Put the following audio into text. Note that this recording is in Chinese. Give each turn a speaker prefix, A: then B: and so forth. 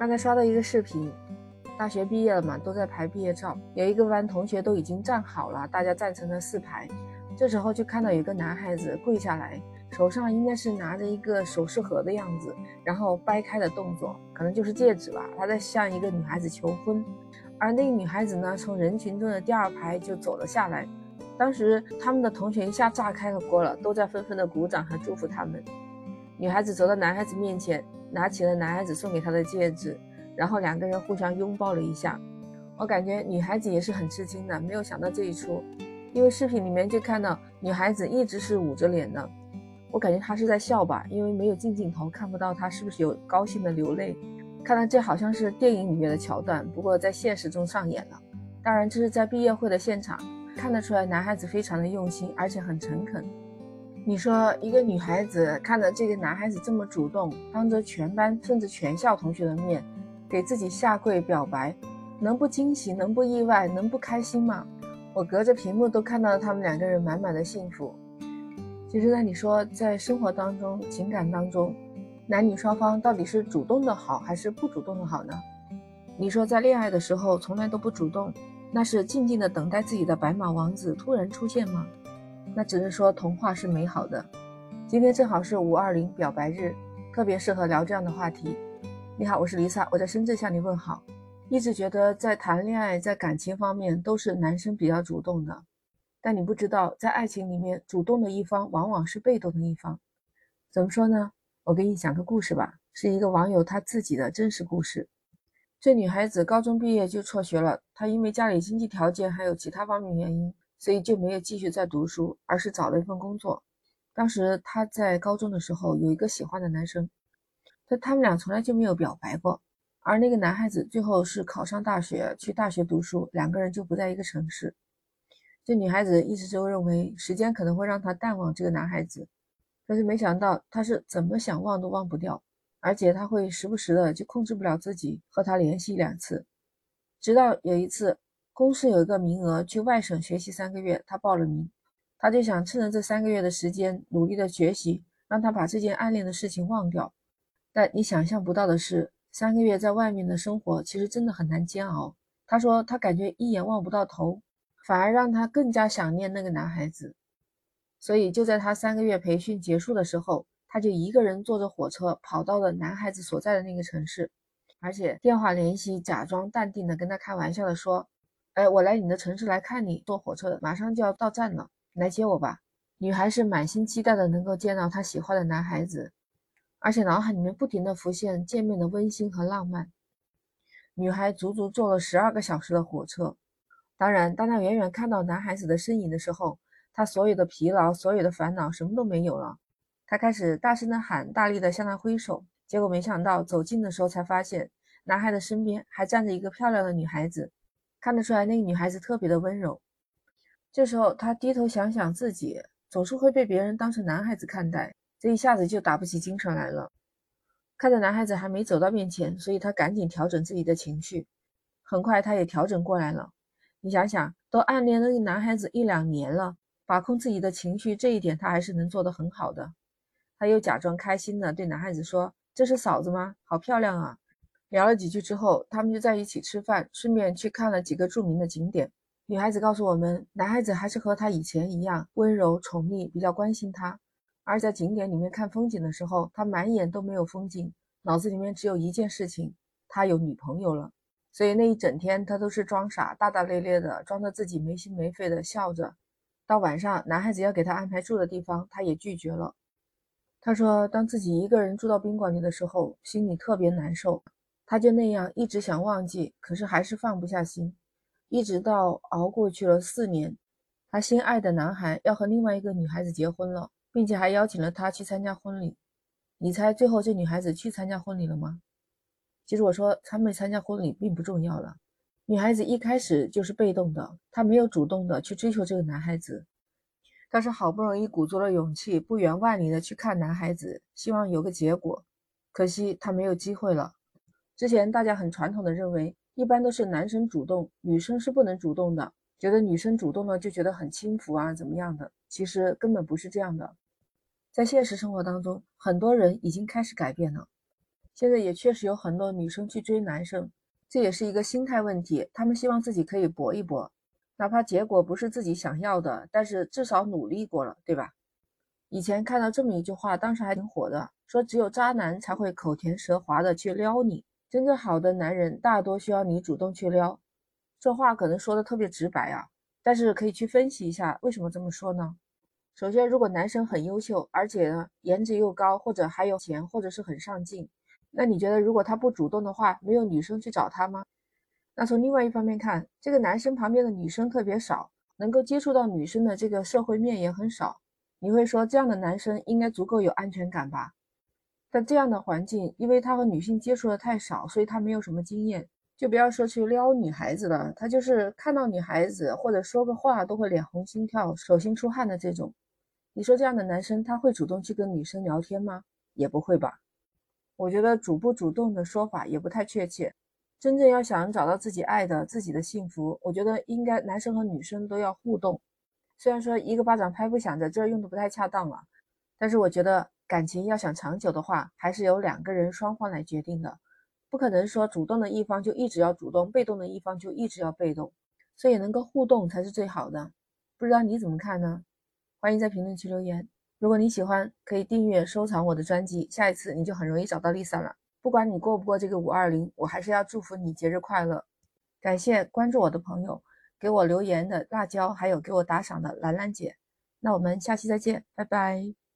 A: 刚才刷到一个视频，大学毕业了嘛，都在拍毕业照。有一个班同学都已经站好了，大家站成了四排。这时候就看到有个男孩子跪下来，手上应该是拿着一个首饰盒的样子，然后掰开的动作，可能就是戒指吧。他在向一个女孩子求婚，而那个女孩子呢，从人群中的第二排就走了下来。当时他们的同学一下炸开了锅了，都在纷纷的鼓掌和祝福他们。女孩子走到男孩子面前。拿起了男孩子送给她的戒指，然后两个人互相拥抱了一下。我感觉女孩子也是很吃惊的，没有想到这一出。因为视频里面就看到女孩子一直是捂着脸的，我感觉她是在笑吧，因为没有近镜头，看不到她是不是有高兴的流泪。看来这好像是电影里面的桥段，不过在现实中上演了。当然，这是在毕业会的现场，看得出来男孩子非常的用心，而且很诚恳。你说一个女孩子看着这个男孩子这么主动，当着全班甚至全校同学的面给自己下跪表白，能不惊喜，能不意外，能不开心吗？我隔着屏幕都看到了他们两个人满满的幸福。其实那你说在生活当中、情感当中，男女双方到底是主动的好还是不主动的好呢？你说在恋爱的时候从来都不主动，那是静静的等待自己的白马王子突然出现吗？那只是说童话是美好的。今天正好是五二零表白日，特别适合聊这样的话题。你好，我是 Lisa，我在深圳向你问好。一直觉得在谈恋爱，在感情方面都是男生比较主动的，但你不知道，在爱情里面，主动的一方往往是被动的一方。怎么说呢？我给你讲个故事吧，是一个网友他自己的真实故事。这女孩子高中毕业就辍学了，她因为家里经济条件还有其他方面原因。所以就没有继续再读书，而是找了一份工作。当时她在高中的时候有一个喜欢的男生，但他们俩从来就没有表白过。而那个男孩子最后是考上大学，去大学读书，两个人就不在一个城市。这女孩子一直就认为时间可能会让她淡忘这个男孩子，但是没想到他是怎么想忘都忘不掉，而且他会时不时的就控制不了自己和他联系两次，直到有一次。公司有一个名额去外省学习三个月，他报了名，他就想趁着这三个月的时间努力的学习，让他把这件暗恋的事情忘掉。但你想象不到的是，三个月在外面的生活其实真的很难煎熬。他说他感觉一眼望不到头，反而让他更加想念那个男孩子。所以就在他三个月培训结束的时候，他就一个人坐着火车跑到了男孩子所在的那个城市，而且电话联系，假装淡定的跟他开玩笑的说。哎，我来你的城市来看你，坐火车马上就要到站了，来接我吧。女孩是满心期待的能够见到她喜欢的男孩子，而且脑海里面不停的浮现见面的温馨和浪漫。女孩足足坐了十二个小时的火车，当然，当她远远看到男孩子的身影的时候，她所有的疲劳、所有的烦恼什么都没有了。她开始大声的喊，大力的向他挥手，结果没想到走近的时候才发现，男孩的身边还站着一个漂亮的女孩子。看得出来，那个女孩子特别的温柔。这时候，他低头想想自己，总是会被别人当成男孩子看待，这一下子就打不起精神来了。看着男孩子还没走到面前，所以他赶紧调整自己的情绪。很快，他也调整过来了。你想想，都暗恋那个男孩子一两年了，把控自己的情绪这一点，他还是能做得很好的。他又假装开心的对男孩子说：“这是嫂子吗？好漂亮啊！”聊了几句之后，他们就在一起吃饭，顺便去看了几个著名的景点。女孩子告诉我们，男孩子还是和他以前一样温柔宠溺，比较关心她。而在景点里面看风景的时候，他满眼都没有风景，脑子里面只有一件事情：他有女朋友了。所以那一整天他都是装傻，大大咧咧的，装着自己没心没肺的笑着。到晚上，男孩子要给他安排住的地方，他也拒绝了。他说，当自己一个人住到宾馆里的时候，心里特别难受。他就那样一直想忘记，可是还是放不下心，一直到熬过去了四年，他心爱的男孩要和另外一个女孩子结婚了，并且还邀请了他去参加婚礼。你猜最后这女孩子去参加婚礼了吗？其实我说参没参加婚礼并不重要了，女孩子一开始就是被动的，她没有主动的去追求这个男孩子，但是好不容易鼓足了勇气，不远万里的去看男孩子，希望有个结果，可惜她没有机会了。之前大家很传统的认为，一般都是男生主动，女生是不能主动的，觉得女生主动了就觉得很轻浮啊，怎么样的？其实根本不是这样的。在现实生活当中，很多人已经开始改变了。现在也确实有很多女生去追男生，这也是一个心态问题。他们希望自己可以搏一搏，哪怕结果不是自己想要的，但是至少努力过了，对吧？以前看到这么一句话，当时还挺火的，说只有渣男才会口甜舌滑的去撩你，真正好的男人大多需要你主动去撩。这话可能说的特别直白啊，但是可以去分析一下为什么这么说呢？首先，如果男生很优秀，而且呢颜值又高，或者还有钱，或者是很上进。那你觉得，如果他不主动的话，没有女生去找他吗？那从另外一方面看，这个男生旁边的女生特别少，能够接触到女生的这个社会面也很少。你会说，这样的男生应该足够有安全感吧？但这样的环境，因为他和女性接触的太少，所以他没有什么经验。就不要说去撩女孩子了，他就是看到女孩子或者说个话都会脸红心跳、手心出汗的这种。你说这样的男生他会主动去跟女生聊天吗？也不会吧。我觉得主不主动的说法也不太确切。真正要想找到自己爱的、自己的幸福，我觉得应该男生和女生都要互动。虽然说一个巴掌拍不响，在这儿用的不太恰当了，但是我觉得感情要想长久的话，还是由两个人双方来决定的，不可能说主动的一方就一直要主动，被动的一方就一直要被动。所以能够互动才是最好的。不知道你怎么看呢？欢迎在评论区留言。如果你喜欢，可以订阅收藏我的专辑，下一次你就很容易找到 Lisa 了。不管你过不过这个五二零，我还是要祝福你节日快乐。感谢关注我的朋友，给我留言的辣椒，还有给我打赏的兰兰姐。那我们下期再见，拜拜。